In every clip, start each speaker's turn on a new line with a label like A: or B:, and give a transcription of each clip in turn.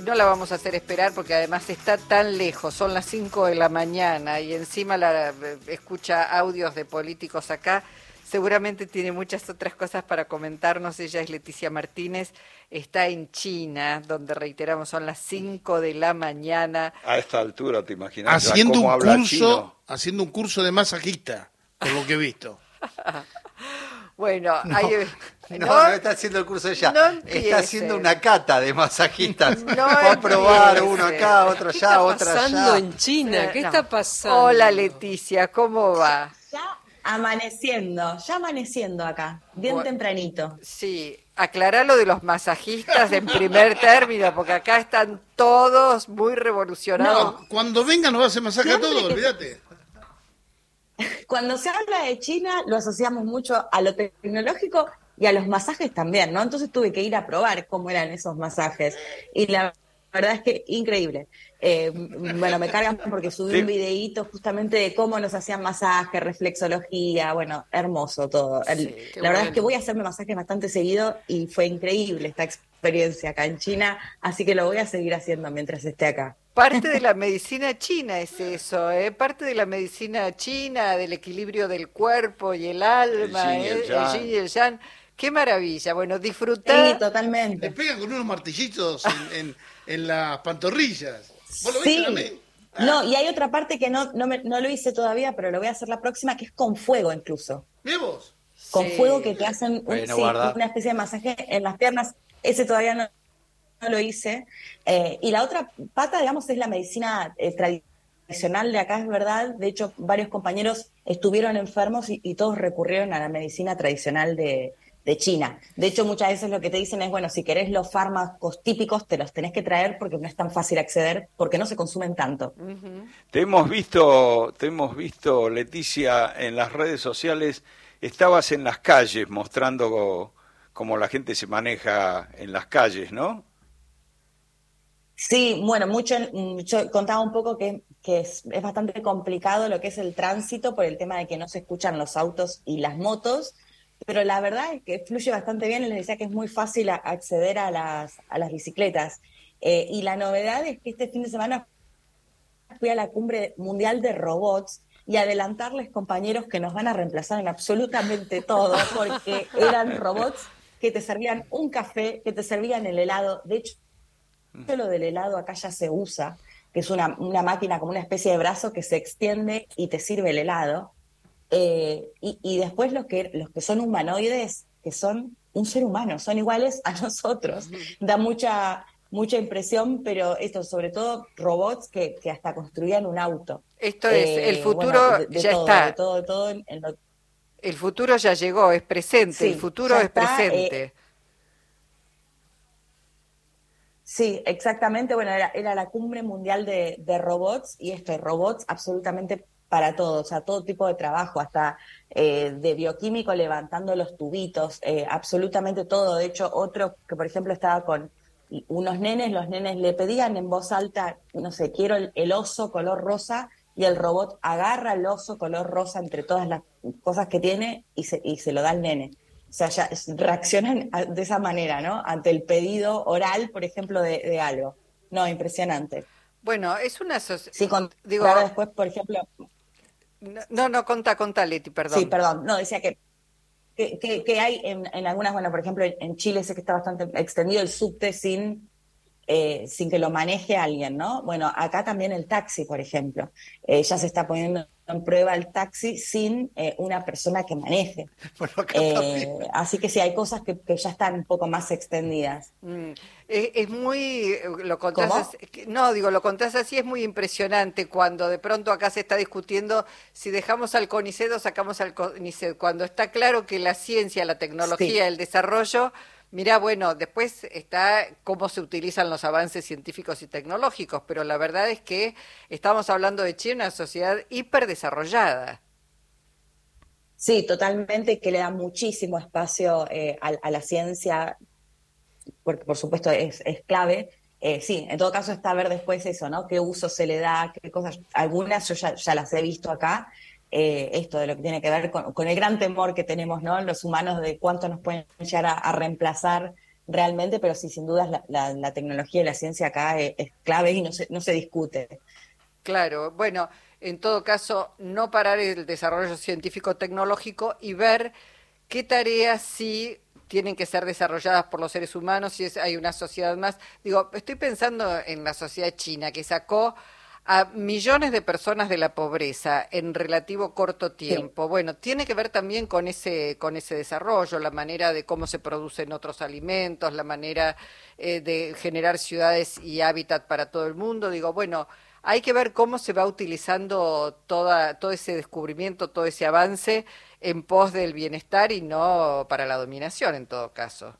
A: No la vamos a hacer esperar porque además está tan lejos, son las 5 de la mañana y encima la eh, escucha audios de políticos acá. Seguramente tiene muchas otras cosas para comentarnos. Ella es Leticia Martínez, está en China, donde reiteramos son las 5 de la mañana.
B: A esta altura, ¿te imaginas?
C: Haciendo
B: ¿Cómo
C: un
B: habla
C: curso,
B: chino?
C: haciendo un curso de masajista, por lo que he visto.
A: Bueno, hay-
D: No, no, está haciendo el curso ella.
A: No
D: está haciendo una cata de masajistas.
A: No
D: Fue a probar uno acá, otro
E: ¿Qué
D: allá,
E: está
D: otro
E: pasando
D: allá.
E: en China? ¿Qué
A: No.
E: está pasando?
A: Hola Leticia, ¿cómo va?
F: Ya amaneciendo, ya amaneciendo acá, bien
A: Bueno.
F: tempranito.
A: Sí, aclará lo de los masajistas en primer término, porque acá están todos muy revolucionados.
C: No, cuando venga nos va a hacer masaje a todo, olvídate.
F: Cuando se habla de China, lo asociamos mucho a lo tecnológico y a los masajes también, ¿no? Entonces tuve que ir a probar cómo eran esos masajes. Y la verdad es que increíble. Eh, bueno, me cargan porque subí
B: Sí.
F: un videíto justamente de cómo nos hacían masaje, reflexología, bueno, hermoso todo.
A: Sí,
F: la verdad
E: bueno.
F: es que voy a hacerme masajes bastante seguido y fue increíble esta experiencia acá en China, así que lo voy a seguir haciendo mientras esté acá.
A: Parte de la medicina china es eso, ¿eh? Parte de la medicina china, del equilibrio del cuerpo y el alma,
B: El yin y el
A: ¿eh?
B: yang.
A: yin y el yang. Qué maravilla. Bueno,
F: Sí,
A: disfrutar.
F: totalmente.
C: Le pegan con unos martillitos en, en- en las pantorrillas. ¿Vos lo viste
F: Sí.
C: también?
F: No, y hay otra parte que no, no, me- no lo hice todavía, pero lo voy a hacer la próxima, que es con fuego incluso.
C: Mirá vos.
F: Con
A: Sí.
F: fuego que te hacen un-
D: Bueno,
F: sí,
D: guarda.
F: una especie de masaje en las piernas. Ese todavía no, no lo hice. Eh, y la otra pata, digamos, es la medicina eh, tradicional de acá, es verdad. De hecho, varios compañeros estuvieron enfermos y, y todos recurrieron a la medicina tradicional de, de China. De hecho, muchas veces lo que te dicen es, bueno, si querés los fármacos típicos, te los tenés que traer porque no es tan fácil acceder, porque no se consumen tanto.
B: Te hemos visto, te hemos visto, Leticia, en las redes sociales. Estabas en las calles mostrando cómo la gente se maneja en las calles, ¿no?
F: Sí, bueno, mucho, mucho contaba un poco que, es, bastante complicado lo que es el tránsito por el tema de que no se escuchan los autos y las motos, pero la verdad es que fluye bastante bien. Les decía que es muy fácil acceder a las, a las bicicletas. Eh, y la novedad es que este fin de semana fui a la cumbre mundial de robots y adelantarles, compañeros, que nos van a reemplazar en absolutamente todo, porque eran robots que te servían un café, que te servían el helado. De hecho, lo del helado acá ya se usa, que es una, una máquina como una especie de brazo que se extiende y te sirve el helado. Eh, y, y después los que, los que son humanoides, que son un ser humano, son iguales a nosotros. Da mucha, mucha impresión, pero esto, sobre todo robots que, que hasta construían un auto.
A: Esto es,
F: Eh,
A: el futuro
F: bueno, de- de
A: ya
F: todo,
A: está.
F: De todo, de todo en- en lo-
A: El futuro ya llegó, es presente.
F: Sí,
A: el futuro es
F: está,
A: presente.
F: eh, Sí, exactamente. Bueno, era, era la cumbre mundial de, de robots y esto, robots absolutamente para todo, o sea, todo tipo de trabajo, hasta eh, de bioquímico levantando los tubitos, eh, absolutamente todo. De hecho, otro que, por ejemplo, estaba con unos nenes, los nenes le pedían en voz alta, no sé, quiero el, el oso color rosa y el robot agarra el oso color rosa entre todas las cosas que tiene y se, y se lo da al nene. O sea, ya reaccionan de esa manera, ¿no? Ante el pedido oral, por ejemplo, de, de algo. No, impresionante.
A: Bueno, es una sociedad.
F: Sí, con,
A: Digo,
F: claro, después, por ejemplo,
A: no, no, contá, contá, Leti, perdón.
F: sí, perdón, no, decía que, que, que- que hay en, en algunas, bueno, por ejemplo, en, en Chile sé que está bastante extendido el subte sin, eh, sin que lo maneje alguien, ¿no? Bueno, acá también el taxi, por ejemplo. Eh, ya se está poniendo en prueba el taxi sin eh, una persona que maneje.
D: Bueno,
F: Eh, así que sí, hay cosas que, que ya están un poco más extendidas.
A: Mm, Es muy, lo contás así- no, digo, lo contás así, es muy impresionante cuando de pronto acá se está discutiendo si dejamos al CONICET o sacamos al CONICET, cuando está claro que la ciencia, la tecnología,
F: Sí.
A: el desarrollo, mira, bueno, después está cómo se utilizan los avances científicos y tecnológicos, pero la verdad es que estamos hablando de China, una sociedad hiperdesarrollada.
F: Sí, totalmente, que le da muchísimo espacio eh, a, a la ciencia, porque por supuesto es, clave. Eh, sí, en todo caso está ver después eso, ¿no? ¿Qué uso se le da? ¿Qué cosas? Algunas yo ya las he visto acá. Eh, esto de lo que tiene que ver con, con el gran temor que tenemos, ¿no? Los humanos de cuánto nos pueden llegar a, reemplazar realmente, pero sí, sin dudas la, la, tecnología y la ciencia acá es, es, clave y no se, no se discute.
A: Claro, bueno, en todo caso, no parar el desarrollo científico-tecnológico y ver qué tareas sí tienen que ser desarrolladas por los seres humanos, si es, hay una sociedad más. Digo, estoy pensando en la sociedad china que sacó a millones de personas de la pobreza en relativo corto tiempo. Bueno, tiene que ver también con ese con ese desarrollo, la manera de cómo se producen otros alimentos, la manera eh, de generar ciudades y hábitat para todo el mundo. Digo, bueno, hay que ver cómo se va utilizando toda todo ese descubrimiento, todo ese avance en pos del bienestar y no para la dominación en todo caso.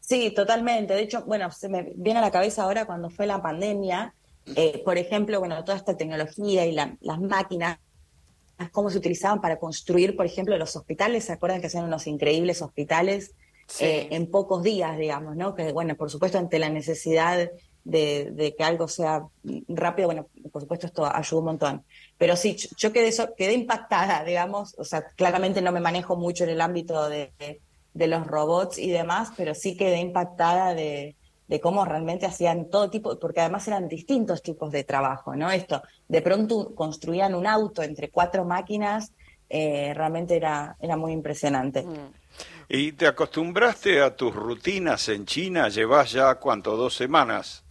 F: Sí, totalmente. De hecho, bueno, se me viene a la cabeza ahora cuando fue la pandemia, eh, por ejemplo, bueno, toda esta tecnología y las máquinas, cómo se utilizaban para construir, por ejemplo, los hospitales. ¿Se acuerdan que hacían unos increíbles hospitales eh, en pocos días, digamos, ¿no? Que, bueno, por supuesto, ante la necesidad de, que algo sea rápido, bueno, por supuesto esto ayuda un montón. Pero sí, yo quedé, quedé impactada, digamos, o sea, claramente no me manejo mucho en el ámbito de, de los robots y demás, pero sí quedé impactada de, de cómo realmente hacían todo tipo, porque además eran distintos tipos de trabajo, ¿no? Esto, de pronto construían un auto entre cuatro máquinas, eh, realmente era, era muy impresionante. Mm.
B: ¿Y te acostumbraste a tus rutinas en China? ¿Llevas ya cuánto? ¿Dos semanas?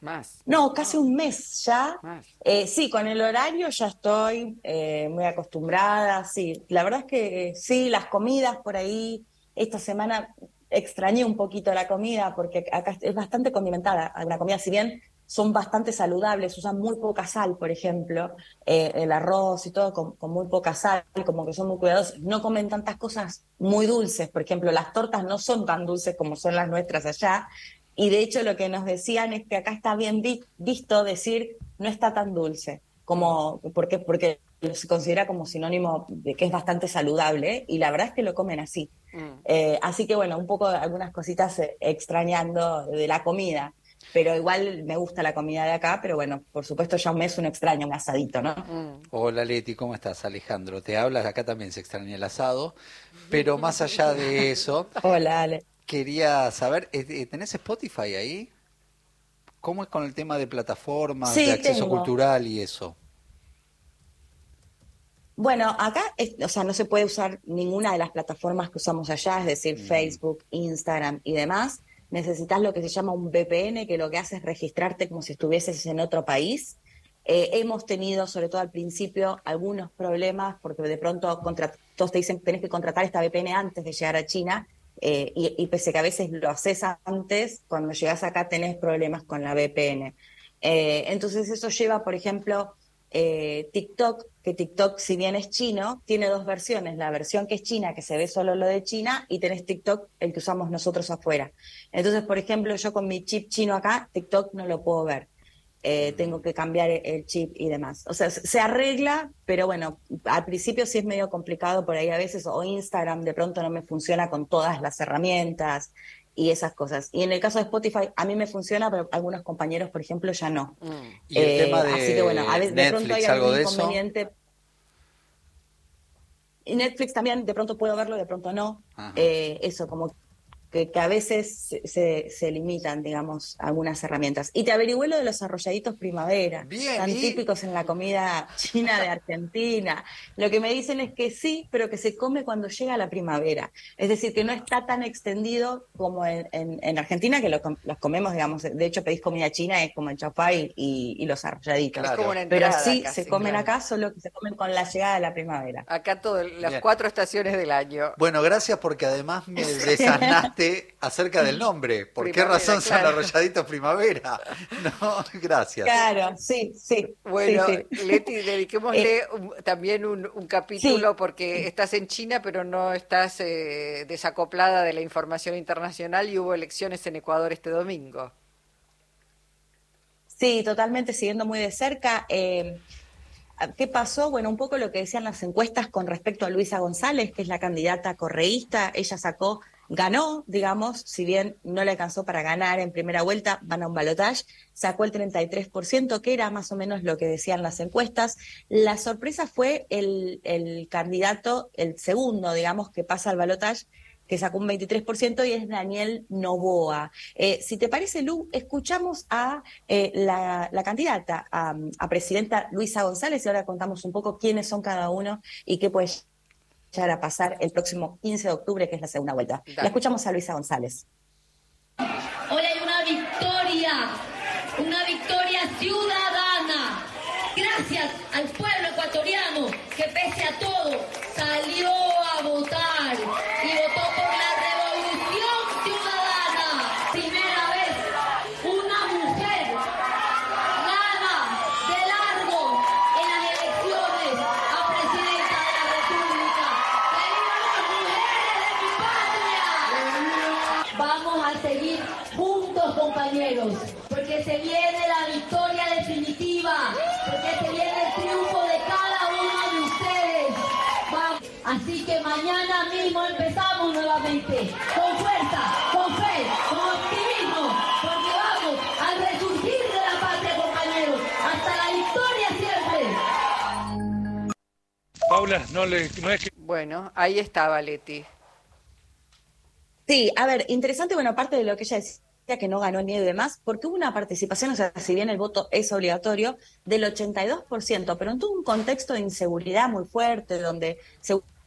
F: Más. No, casi un mes ya. Eh, sí, con el horario ya estoy eh, muy acostumbrada, sí. La verdad es que eh, sí, las comidas por ahí, esta semana extrañé un poquito la comida porque acá es bastante condimentada. La comida, si bien son bastante saludables, usan muy poca sal, por ejemplo, el arroz y todo con, con, muy poca sal, como que son muy cuidadosos, no comen tantas cosas muy dulces, por ejemplo, las tortas no son tan dulces como son las nuestras allá, y de hecho lo que nos decían es que acá está bien visto decir no está tan dulce, como, porque, porque se considera como sinónimo de que es bastante saludable y la verdad es que lo comen así. Mm. Eh, así que bueno, un poco algunas cositas eh, extrañando de la comida, pero igual me gusta la comida de acá, pero bueno, por supuesto ya un mes un extraño, un asadito, ¿no? Mm.
D: Hola Leti, ¿cómo estás? Alejandro, te hablas, acá también se extraña el asado, pero más allá de eso...
F: Hola Ale.
D: Quería saber, eh, eh, ¿tenés Spotify ahí? ¿Cómo es con el tema de plataformas, de acceso cultural y eso?
F: Bueno, acá, o sea, no se puede usar ninguna de las plataformas que usamos allá, es decir, mm. Facebook, Instagram y demás. Necesitas lo que se llama un VPN, que lo que hace es registrarte como si estuvieses en otro país. Eh, hemos tenido, sobre todo al principio, algunos problemas porque de pronto todos te dicen que tenés que contratar esta VPN antes de llegar a China eh, y, pese que a veces lo haces antes, cuando llegas acá tenés problemas con la VPN. Eh, entonces eso lleva, por ejemplo, TikTok, que TikTok, si bien es chino, tiene dos versiones. La versión que es china, que se ve solo lo de China, y tenés TikTok, el que usamos nosotros afuera. Entonces, por ejemplo, yo con mi chip chino acá, TikTok no lo puedo ver. Eh, tengo que cambiar el chip y demás. O sea, se arregla, pero bueno, al principio sí es medio complicado por ahí a veces, o Instagram de pronto no me funciona con todas las herramientas y esas cosas. Y en el caso de Spotify, a mí me funciona, pero algunos compañeros, por ejemplo, ya no. Mm.
D: ¿Y el tema de eh, así que bueno, a veces de pronto hay algún inconveniente.
F: Y Netflix también, de pronto puedo verlo, de pronto no. Eh, eso, como que, a veces se, se, limitan, digamos, algunas herramientas. Y te averigüé lo de los arrolladitos primavera, tan típicos en la comida china de Argentina. Lo que me dicen es que sí, pero que se come cuando llega la primavera. Es decir, que no está tan extendido como en, en, Argentina, que los comemos, digamos, de hecho pedís comida china, es como el chapay y, los arrolladitos. pero sí se comen acá, solo que se comen con la llegada de la primavera.
A: Acá todas las cuatro estaciones del año.
D: Bueno, gracias porque además me desanaste acerca del nombre. ¿Por qué razón son arrolladitos primavera? No, gracias.
F: Claro, sí, sí.
A: Bueno, Leti, dediquémosle eh, también un, capítulo porque estás en China, pero no estás eh, desacoplada de la información internacional y hubo elecciones en Ecuador este domingo.
F: Sí, totalmente, siguiendo muy de cerca. Eh, ¿Qué pasó? Bueno, un poco lo que decían las encuestas con respecto a Luisa González, que es la candidata correísta. Ella sacó ganó, digamos, si bien no le alcanzó para ganar en primera vuelta, van a un balotaje, sacó el 33%, que era más o menos lo que decían las encuestas. La sorpresa fue el, el candidato, el segundo, digamos, que pasa al balotaje, que sacó un 23%, y es Daniel Novoa. Eh, si te parece, Lu, escuchamos a eh, la, candidata a, presidenta Luisa González y ahora contamos un poco quiénes son cada uno y qué puede llegar a pasar el próximo 15 de octubre, que es la segunda vuelta. La escuchamos a Luisa González.
E: Así que mañana mismo empezamos nuevamente, con fuerza, con fe, con optimismo, porque vamos al resurgir de la patria, compañeros, hasta la victoria siempre.
A: Paula, no, le, no es que... Bueno, ahí estaba Leti.
F: Sí, a ver, interesante, bueno, aparte de lo que ella decía, que no ganó ni de más, porque hubo una participación, o sea, si bien el voto es obligatorio, del 82%, pero en todo un contexto de inseguridad muy fuerte, donde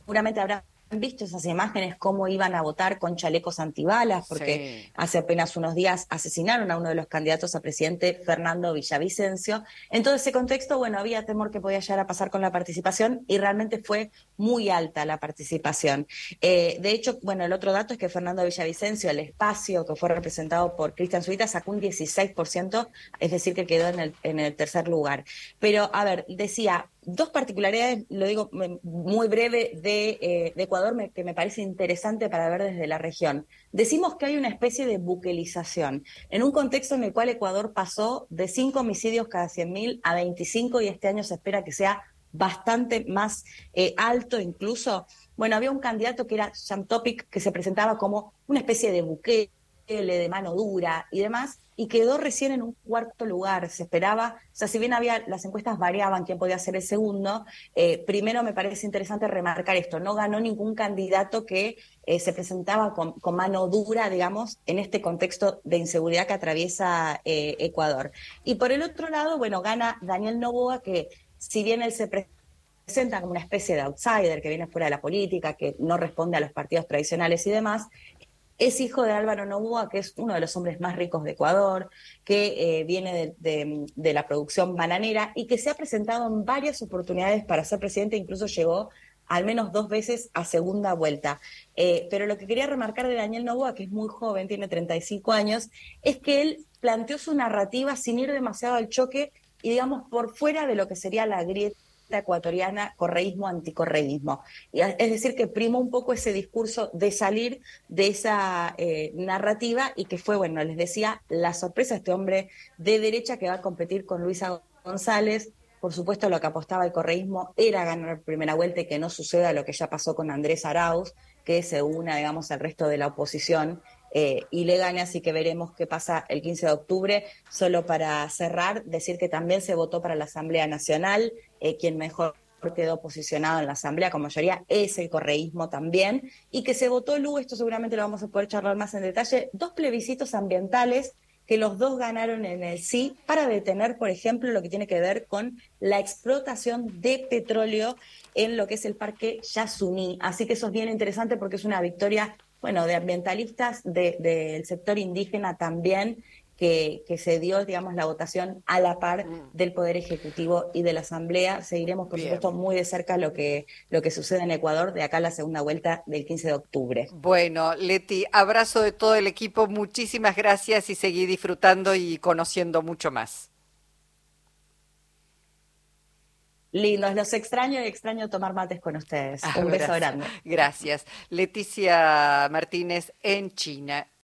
F: seguramente habrá han visto esas imágenes, cómo iban a votar con chalecos antibalas, porque hace apenas unos días asesinaron a uno de los candidatos a presidente, Fernando Villavicencio. En todo ese contexto, bueno, había temor que podía llegar a pasar con la participación y realmente fue muy alta la participación. Eh, de hecho, bueno, el otro dato es que Fernando Villavicencio, el espacio que fue representado por Cristian Zurita, sacó un 16%, es decir, que quedó en el, en el tercer lugar. Pero, a ver, decía, dos particularidades, lo digo muy breve, de, eh, Ecuador que me parece interesante para ver desde la región. Decimos que hay una especie de buquelización, en un contexto en el cual Ecuador pasó de 5 homicidios cada 100.000 a 25 y este año se espera que sea bastante más eh, alto incluso. Bueno, había un candidato que era Sham Topic que se presentaba como una especie de buque de mano dura y demás, y quedó recién en un cuarto lugar. Se esperaba, o sea, si bien había, las encuestas variaban quién podía ser el segundo, eh, primero me parece interesante remarcar esto, no ganó ningún candidato que eh, se presentaba con, mano dura, digamos, en este contexto de inseguridad que atraviesa eh, Ecuador. Y por el otro lado, bueno, gana Daniel Novoa, que si bien él se presenta como una especie de outsider que viene fuera de la política, que no responde a los partidos tradicionales y demás, es hijo de Álvaro Novoa, que es uno de los hombres más ricos de Ecuador, que eh, viene de, la producción bananera y que se ha presentado en varias oportunidades para ser presidente, incluso llegó al menos dos veces a segunda vuelta. Eh, pero lo que quería remarcar de Daniel Novoa, que es muy joven, tiene 35 años, es que él planteó su narrativa sin ir demasiado al choque y digamos por fuera de lo que sería la grieta ecuatoriana, correísmo, anticorreísmo. Es decir, que primó un poco ese discurso de salir de esa eh, narrativa y que fue, bueno, les decía, la sorpresa este hombre de derecha que va a competir con Luisa González. Por supuesto, lo que apostaba el correísmo era ganar primera vuelta y que no suceda lo que ya pasó con Andrés Arauz, que se una, digamos, al resto de la oposición eh, y le gane, así que veremos qué pasa el 15 de octubre. Solo para cerrar, decir que también se votó para la Asamblea Nacional, eh, quien mejor quedó posicionado en la Asamblea con mayoría es el correísmo también, y que se votó, Lu, esto seguramente lo vamos a poder charlar más en detalle, dos plebiscitos ambientales que los dos ganaron en el sí para detener, por ejemplo, lo que tiene que ver con la explotación de petróleo en lo que es el parque Yasuní. Así que eso es bien interesante porque es una victoria bueno, de ambientalistas del sector indígena también, que, se dio, digamos, la votación a la par mm. del Poder Ejecutivo y de la Asamblea. Seguiremos, por supuesto, muy de cerca lo que, lo que sucede en Ecuador de acá a la segunda vuelta del 15 de octubre.
A: Bueno, Leti, abrazo de todo el equipo, muchísimas gracias y seguí disfrutando y conociendo mucho más.
F: Lindos, los extraño y extraño tomar mates con ustedes. Un beso grande.
A: Gracias. Leticia Martínez en China.